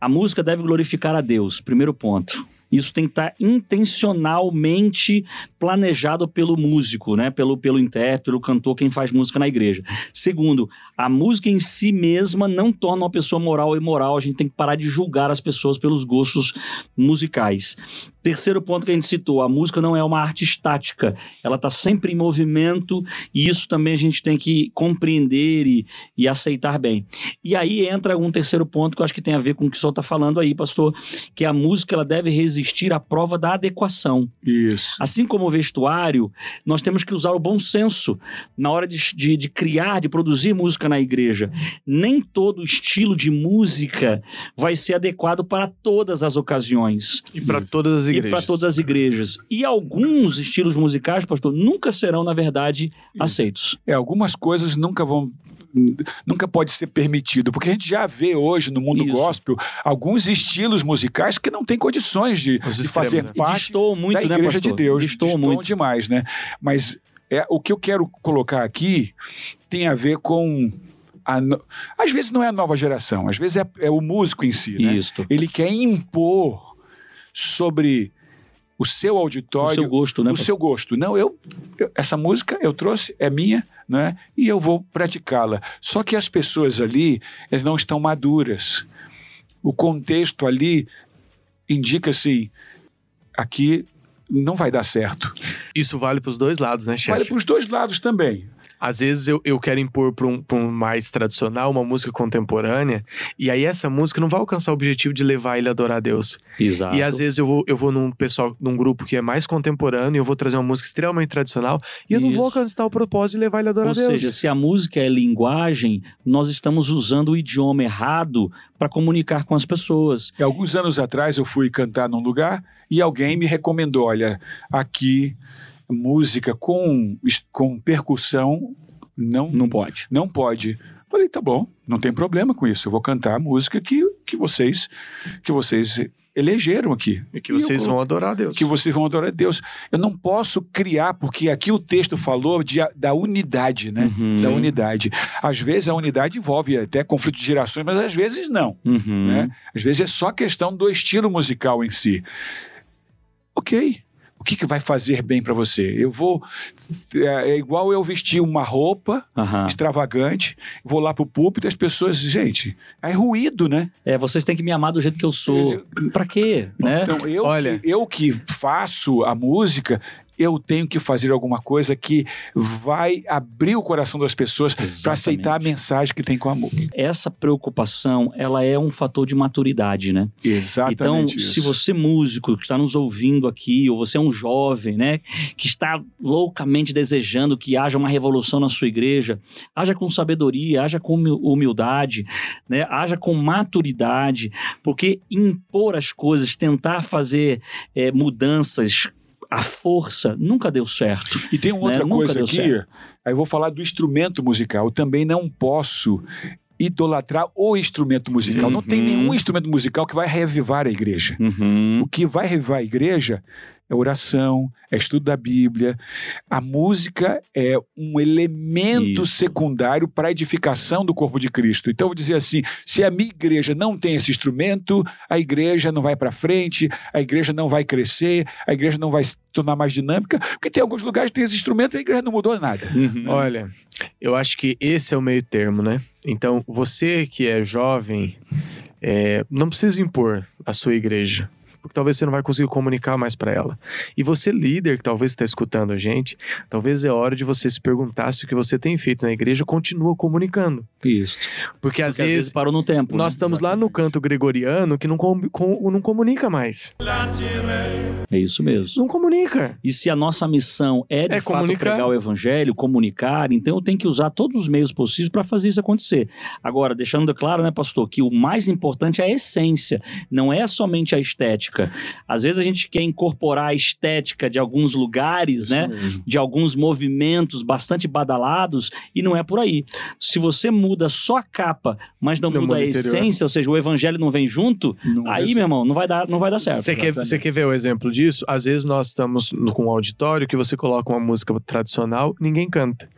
A: A música deve glorificar a Deus, primeiro ponto. Isso tem que estar intencionalmente planejado pelo músico, né? Pelo, pelo intérprete, pelo cantor, quem faz música na igreja. Segundo, a música em si mesma não torna uma pessoa moral ou imoral. A gente tem que parar de julgar as pessoas pelos gostos musicais. Terceiro ponto que a gente citou, a música não é uma arte estática. Ela está sempre em movimento e isso também a gente tem que compreender e, e aceitar bem. E aí entra um terceiro ponto que eu acho que tem a ver com o que o senhor está falando aí, pastor, que a música ela deve resistir à prova da adequação.
D: Isso.
A: Assim como o vestuário, nós temos que usar o bom senso na hora de, de, de criar, de produzir música na igreja. Nem todo estilo de música vai ser adequado para todas as ocasiões
C: E para todas as
A: e
C: igrejas.
A: para todas as igrejas. E alguns estilos musicais, pastor, nunca serão, na verdade, aceitos.
D: É, algumas coisas nunca vão. Nunca pode ser permitido, porque a gente já vê hoje no mundo
A: Isso.
D: gospel alguns estilos musicais que não têm condições de, de fazer
C: né?
A: E
D: parte
A: muito,
D: da
A: né,
D: igreja
A: pastor?
D: de Deus.
A: Destoam muito.
D: demais, né? Mas é, o que eu quero colocar aqui tem a ver com. A no- Às vezes não é a nova geração, às vezes é, é o músico em si, né?
A: Isto.
D: Ele quer impor sobre o seu
A: O
D: auditório
A: seu gosto, né?
D: o seu gosto. Não, eu, eu- essa música eu trouxe, é minha, né? E eu vou praticá-la. Só que as pessoas ali, elas não estão maduras. O contexto ali indica assim, aqui não vai dar certo.
C: Isso vale para os dois lados, né, chefe?
D: Vale para os dois lados também.
C: Às vezes eu, eu quero impor para um, pra um mais tradicional, uma música contemporânea, e aí essa música não vai alcançar o objetivo de levar ele a adorar a Deus.
A: Exato.
C: E às vezes eu vou, eu vou num pessoal, num grupo que é mais contemporâneo, e eu vou trazer uma música extremamente tradicional, e eu não vou
A: Isso.
C: alcançar o propósito de levar ele a adorar
A: Ou
C: a Deus.
A: seja, se a música é linguagem, nós estamos usando o idioma errado para comunicar com as pessoas.
D: E alguns anos atrás eu fui cantar num lugar e alguém me recomendou, olha, aqui música com, com percussão não,
A: Não pode.
D: não pode. Falei, tá bom, não tem problema com isso. Eu vou cantar a música que, que vocês que vocês elegeram aqui.
C: E que vocês
D: E eu-
C: vão adorar a Deus.
D: que vocês vão adorar a Deus. Eu não posso criar, porque aqui o texto falou de, da unidade, né?
A: Uhum.
D: Da unidade. Às vezes a unidade envolve até conflito de gerações, mas às vezes não.
A: Uhum.
D: Né? Às vezes é só questão do estilo musical em si. Ok. O que, que vai fazer bem para você? Eu vou. É, é igual eu vestir uma roupa
A: Aham.
D: extravagante, vou lá pro púlpito e as pessoas. Gente, é ruído, né?
A: É, vocês têm que me amar do jeito que eu sou. Pra quê? Né?
D: Então, eu,
C: Olha-
D: que, eu que faço a música, eu tenho que fazer alguma coisa que vai abrir o coração das pessoas para aceitar a mensagem que tem com amor.
A: Essa preocupação, ela é um fator de maturidade, né?
D: Exatamente
A: Então,
D: isso.
A: se você músico que está nos ouvindo aqui, ou você é um jovem, né, que está loucamente desejando que haja uma revolução na sua igreja, haja com sabedoria, haja com humil- humildade, né, haja com maturidade, porque impor as coisas, tentar fazer eh, mudanças a força, nunca deu certo.
D: E tem uma outra
A: Né?
D: Coisa aqui,
A: certo.
D: aí eu vou falar do instrumento musical. Eu também não posso idolatrar o instrumento musical. Não tem
A: Uhum.
D: nenhum instrumento musical que vai revivar a igreja.
A: Uhum.
D: O que vai revivar a igreja é oração, é estudo da Bíblia. A música é um elemento
A: Isso.
D: secundário para a edificação do corpo de Cristo. Então, eu vou dizer assim: se a minha igreja não tem esse instrumento, a igreja não vai para frente, a igreja não vai crescer, a igreja não vai se tornar mais dinâmica, porque tem alguns lugares que tem esse instrumento e a igreja não mudou nada.
A: Uhum.
C: Olha, eu acho que esse é o meio termo, né? Então, você que é jovem, é, não precisa impor a sua igreja. Porque talvez você não vai conseguir comunicar mais para ela. E você, líder, que talvez está escutando a gente, talvez é hora de você se perguntar se o que você tem feito na igreja continua comunicando.
A: Isso.
C: Porque às
A: Porque às
C: vezes
A: vezes parou no tempo.
C: nós
A: né?
C: estamos lá no canto gregoriano que não, com- com- não comunica mais.
A: É isso mesmo.
C: Não comunica.
A: E se a nossa missão é de
C: É
A: fato
C: comunicar.
A: pregar o evangelho, comunicar, então eu tenho que usar todos os meios possíveis para fazer isso acontecer. Agora, deixando claro, né, pastor, que o mais importante é a essência, não é somente a estética. Às vezes a gente quer incorporar a estética de alguns lugares, né? de alguns movimentos bastante badalados e não é por aí. Se você muda só a capa, mas não muda a
C: interior.
A: essência, ou seja, o evangelho não vem junto,
D: Não
A: aí, meu irmão, não vai dar, não vai dar certo.
C: Você quer, quer ver o exemplo disso? Às vezes nós estamos no- com um auditório que você coloca uma música tradicional, ninguém canta.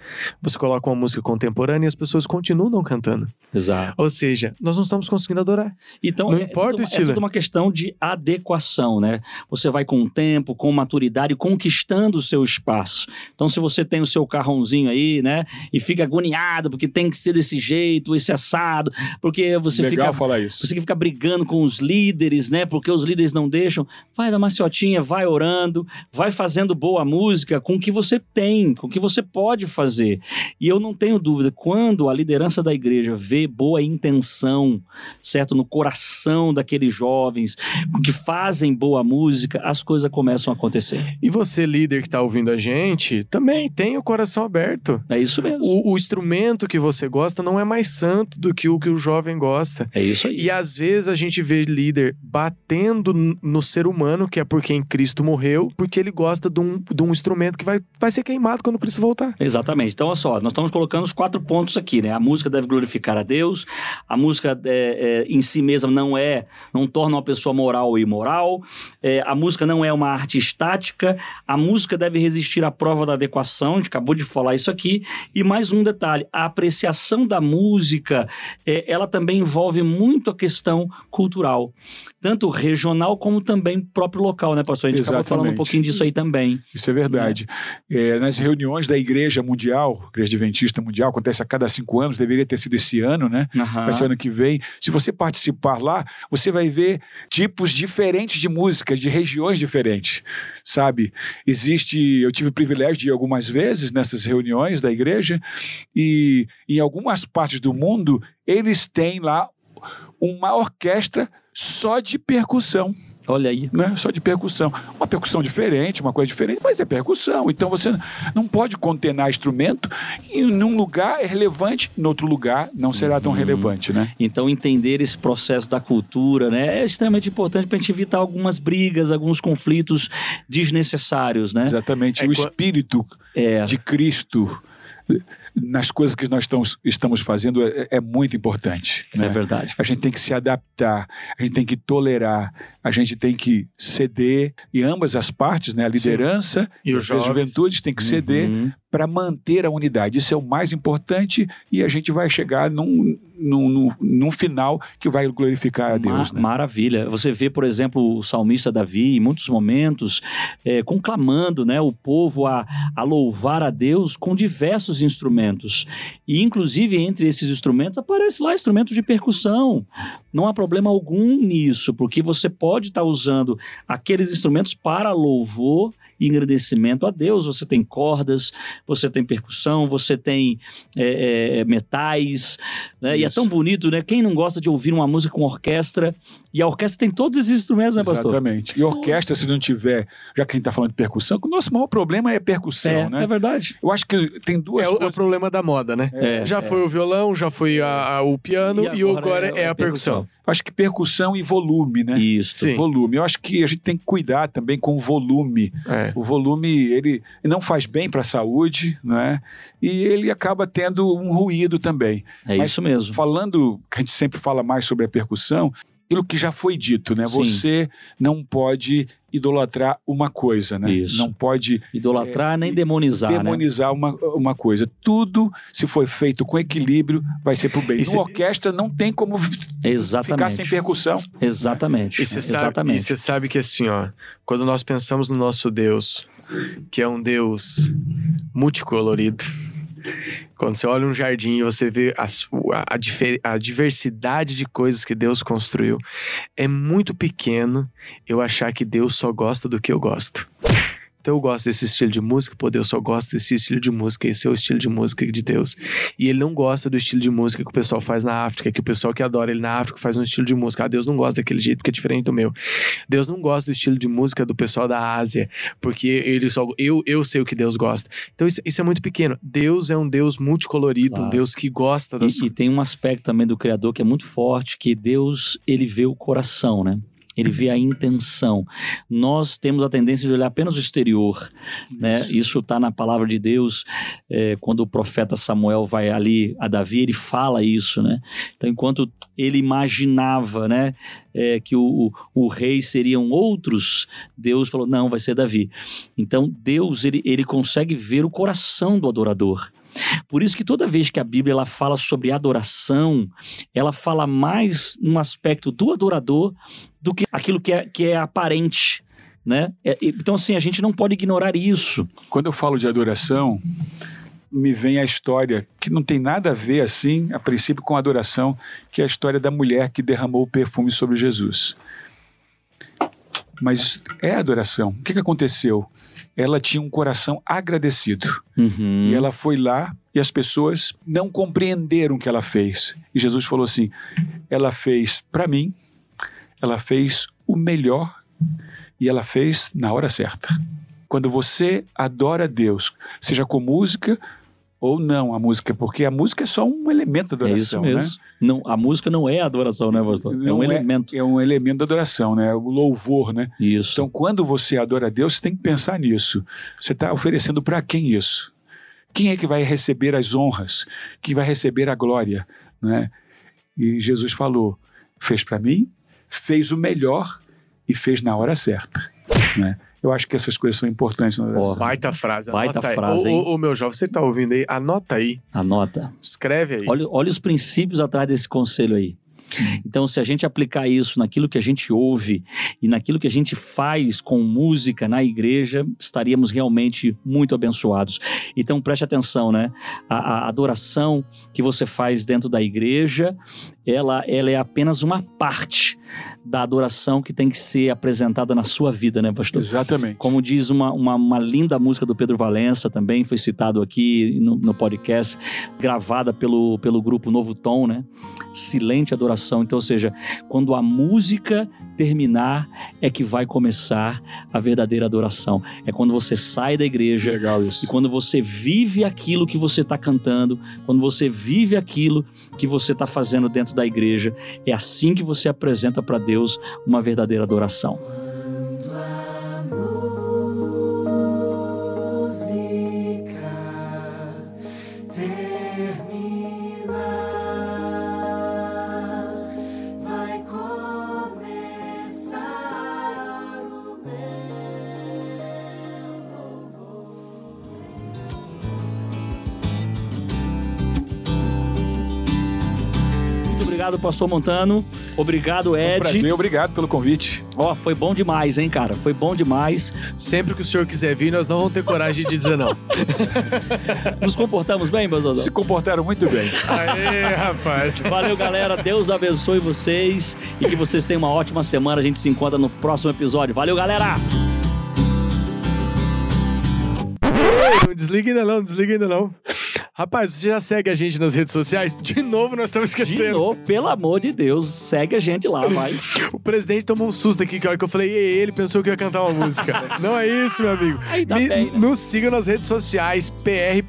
C: Você coloca uma música contemporânea e as pessoas continuam não cantando.
A: Exato.
C: Ou seja, nós não estamos conseguindo adorar.
A: Então,
C: Não
A: é,
C: importa
A: tudo,
C: o estilo.
A: é tudo uma questão de adequação, né? Você vai com o tempo, com maturidade, conquistando o seu espaço. Então, se você tem o seu carrãozinho aí, né? E fica agoniado porque tem que ser desse jeito, esse assado, porque você
D: Legal
A: fica
D: falar isso.
A: você que fica brigando com os líderes, né? Porque os líderes não deixam. Vai dar maciotinha, vai orando, vai fazendo boa música com o que você tem, com o que você pode fazer. E eu não tenho dúvida, quando a liderança da igreja vê boa intenção, certo? No coração daqueles jovens que fazem boa música, as coisas começam a acontecer.
C: E você, líder que está ouvindo a gente, também tem o coração aberto.
A: É isso mesmo.
C: O, o instrumento que você gosta não é mais santo do que o que o jovem gosta.
A: É isso aí.
C: E às vezes a gente vê líder batendo no ser humano, que é por quem Cristo morreu, porque ele gosta de um, de um instrumento que vai, vai ser queimado quando Cristo voltar.
A: Exatamente. Então, olha só, nós estamos colocando os quatro pontos aqui, né? A música deve glorificar a Deus, a música é, é, em si mesma não é, não torna uma pessoa moral ou imoral, é, a música não é uma arte estática, a música deve resistir à prova da adequação, a gente acabou de falar isso aqui, e mais um detalhe, a apreciação da música, é, ela também envolve muito a questão cultural, tanto regional como também próprio local, né, pastor? A gente acabou falando um
D: Exatamente.
A: pouquinho disso aí também.
D: Isso é verdade. É, nas reuniões da Igreja Mundial, Igreja Adventista Mundial, acontece a cada cinco anos, deveria ter sido esse ano, né? Vai ser ano que vem. Se você participar lá, você vai ver tipos diferentes de músicas, de regiões diferentes, sabe? Existe, eu tive o privilégio de ir algumas vezes nessas reuniões da igreja e em algumas partes do mundo eles têm lá uma orquestra só de percussão
A: Olha aí.
D: né? Só de percussão. Uma percussão diferente, uma coisa diferente, mas é percussão. Então você não pode contenar instrumento e num lugar é relevante, em outro lugar não será tão relevante, né?
A: Então, entender esse processo da cultura né, é extremamente importante para a gente evitar algumas brigas, alguns conflitos desnecessários, né?
D: Exatamente.
C: É
D: o espírito
A: É,
D: de Cristo nas coisas que nós estamos, estamos fazendo é, é muito importante.
A: é
D: né?
A: verdade.
D: A gente tem que se adaptar, a gente tem que tolerar, a gente tem que ceder, e ambas as partes, né? A liderança
C: E
D: e
C: os
D: a
C: jovens.
D: juventude tem que ceder
A: Uhum.
D: para manter a unidade. Isso é o mais importante e a gente vai chegar num, num, num, num final que vai glorificar a Deus. Né?
A: Maravilha. Você vê, por exemplo, o salmista Davi, em muitos momentos, é, conclamando né, o povo a, a louvar a Deus com diversos instrumentos. E, inclusive, entre esses instrumentos, aparece lá instrumentos de percussão. Não há problema algum nisso, porque você pode estar usando aqueles instrumentos para louvor e engrandecimento a Deus. Você tem cordas, você tem percussão, você tem é, é, metais, né? E é tão bonito, né? Quem não gosta de ouvir uma música com orquestra? E a orquestra tem todos esses instrumentos, né, pastor?
D: Exatamente. E orquestra, se não tiver, já que a gente está falando de percussão, que o nosso maior problema é percussão,
A: É,
D: né?
A: é verdade.
D: Eu acho que tem duas
C: É o, é o
D: coisas.
C: problema da moda, né?
A: É,
C: já foi o violão, já foi a- a- o piano e, agora, é, a percussão.
D: Eu acho que percussão e volume, né?
A: Isso.
C: Sim.
D: Volume. Eu acho que a gente tem que cuidar também com o volume
C: É. É.
D: O volume, ele não faz bem para a saúde, né? E ele acaba tendo um ruído também.
A: É
D: Mas
A: isso mesmo.
D: Falando, que a gente sempre fala mais sobre a percussão, aquilo que já foi dito, né?
A: Sim.
D: Você não pode idolatrar uma coisa, né?
A: Isso.
D: Não pode
A: Idolatrar nem demonizar, né?
D: demonizar uma, uma coisa. Tudo, se for feito com equilíbrio, vai ser pro bem.
C: E
D: Numa
C: se-
D: orquestra não tem como
A: Exatamente.
D: ficar sem percussão.
A: Exatamente.
C: E você sabe,
A: Exatamente.
C: e você sabe que assim, ó, quando nós pensamos no nosso Deus, que é um Deus multicolorido, quando você olha um jardim e você vê a, su- a, a diversidade de coisas que Deus construiu, é muito pequeno eu achar que Deus só gosta do que eu gosto. Então eu gosto desse estilo de música, pô, Deus só gosta desse estilo de música, esse é o estilo de música de Deus. E ele não gosta do estilo de música que o pessoal faz na África, que o pessoal que adora ele na África faz um estilo de música. Ah, Deus não gosta daquele jeito porque é diferente do meu. Deus não gosta do estilo de música do pessoal da Ásia, porque ele só eu, eu sei o que Deus gosta. Então isso, isso é muito pequeno. Deus é um Deus multicolorido, um
A: Claro.
C: Deus que gosta das
A: E, e tem um aspecto também do Criador que é muito forte, que Deus, ele vê o coração, né? Ele vê a intenção. Nós temos a tendência de olhar apenas o exterior, né? Isso está na palavra de Deus. é, quando o profeta Samuel vai ali a Davi, ele fala isso, né? Então, enquanto ele imaginava, né, é, que o, o, o rei seriam outros, Deus falou não, vai ser Davi. Então, Deus ele, ele consegue ver o coração do adorador. Por isso que toda vez que a Bíblia ela fala sobre adoração, ela fala mais num aspecto do adorador do que aquilo que é, que é aparente. Né? É, então, assim, a gente não pode ignorar isso.
D: Quando eu falo de adoração, me vem a história que não tem nada a ver assim, a princípio, com adoração, que é a história da mulher que derramou o perfume sobre Jesus. Mas é adoração. O que, que aconteceu? Ela tinha um coração agradecido.
A: Uhum.
D: E ela foi lá e as pessoas não compreenderam o que ela fez. E Jesus falou assim: ela fez para mim, ela fez o melhor e ela fez na hora certa. Quando você adora a Deus, seja com música ou não a música, porque a música é só um elemento da
A: É isso
D: adoração,
A: mesmo. Não, a música não é adoração, né, pastor?
D: né?
A: é um
D: Não
A: elemento.
D: É um elemento da adoração, né? O louvor, né?
A: Isso.
D: Então, quando você adora a Deus, você tem que pensar nisso. Você está oferecendo para quem isso? Quem é que vai receber as honras? Quem vai receber a glória? Né? E Jesus falou: fez para mim, fez o melhor e fez na hora certa. Né? Eu acho que essas coisas são importantes na.
C: Baita frase.
A: Baita
C: anota aí.
A: frase,
C: Ô,
A: hein?
C: ô, ô, meu jovem, você que tá ouvindo aí, anota aí.
A: Anota.
C: Escreve aí.
A: Olha, olha os princípios atrás desse conselho aí. Então, se a gente aplicar isso naquilo que a gente ouve e naquilo que a gente faz com música na igreja, estaríamos realmente muito abençoados. Então, preste atenção, né? A, a adoração que você faz dentro da igreja, ela, ela é apenas uma parte da adoração que tem que ser apresentada na sua vida, né, pastor?
D: Exatamente.
A: Como diz uma, uma, uma linda música do Pedro Valença, também foi citado aqui no, no podcast, gravada pelo, pelo grupo Novo Tom, né? Silente adoração. Então, ou seja, quando a música terminar, é que vai começar a verdadeira adoração. É quando você sai da igreja
D: Legal isso.
A: e quando você vive aquilo que você está cantando, quando você vive aquilo que você está fazendo dentro da igreja, é assim que você apresenta para Deus uma verdadeira adoração. Obrigado, pastor Montano. Obrigado,
D: Um
A: Ed.
D: prazer, obrigado pelo convite.
A: Ó, foi bom demais, hein, cara? Foi bom demais.
C: Sempre que o senhor quiser vir, nós não vamos ter coragem de dizer não.
A: Nos comportamos bem, meus amigos?
D: Se comportaram muito bem.
C: Aê, rapaz.
A: Valeu, galera. Deus abençoe vocês e que vocês tenham uma ótima semana. A gente se encontra no próximo episódio. Valeu, galera!
C: Não desliga ainda não, desliga ainda não. Rapaz, você já segue a gente nas redes sociais? De novo, nós estamos
A: De
C: esquecendo.
A: novo, pelo amor de Deus, segue a gente lá, vai.
C: O presidente tomou um susto aqui, que a hora que eu falei, ei, ele pensou que eu ia cantar uma música. não é isso, meu amigo.
A: Ainda
C: Me-
A: bem, né?
C: Nos siga nas redes sociais, pr.ed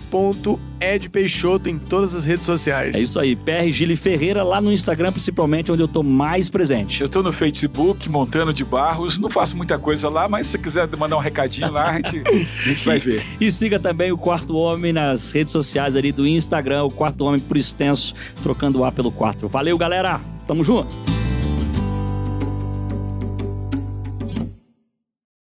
C: Ed Peixoto em todas as redes sociais.
A: É isso aí, PR Gili Ferreira lá no Instagram, principalmente, onde eu tô mais presente.
D: Eu tô no Facebook, montando de barros. Não faço muita coisa lá, mas se você quiser mandar um recadinho lá, a gente, a gente vai ver.
A: E siga também o Quarto Homem nas redes sociais ali do Instagram, o Quarto Homem por extenso, trocando o A pelo 4. Valeu, galera! Tamo junto!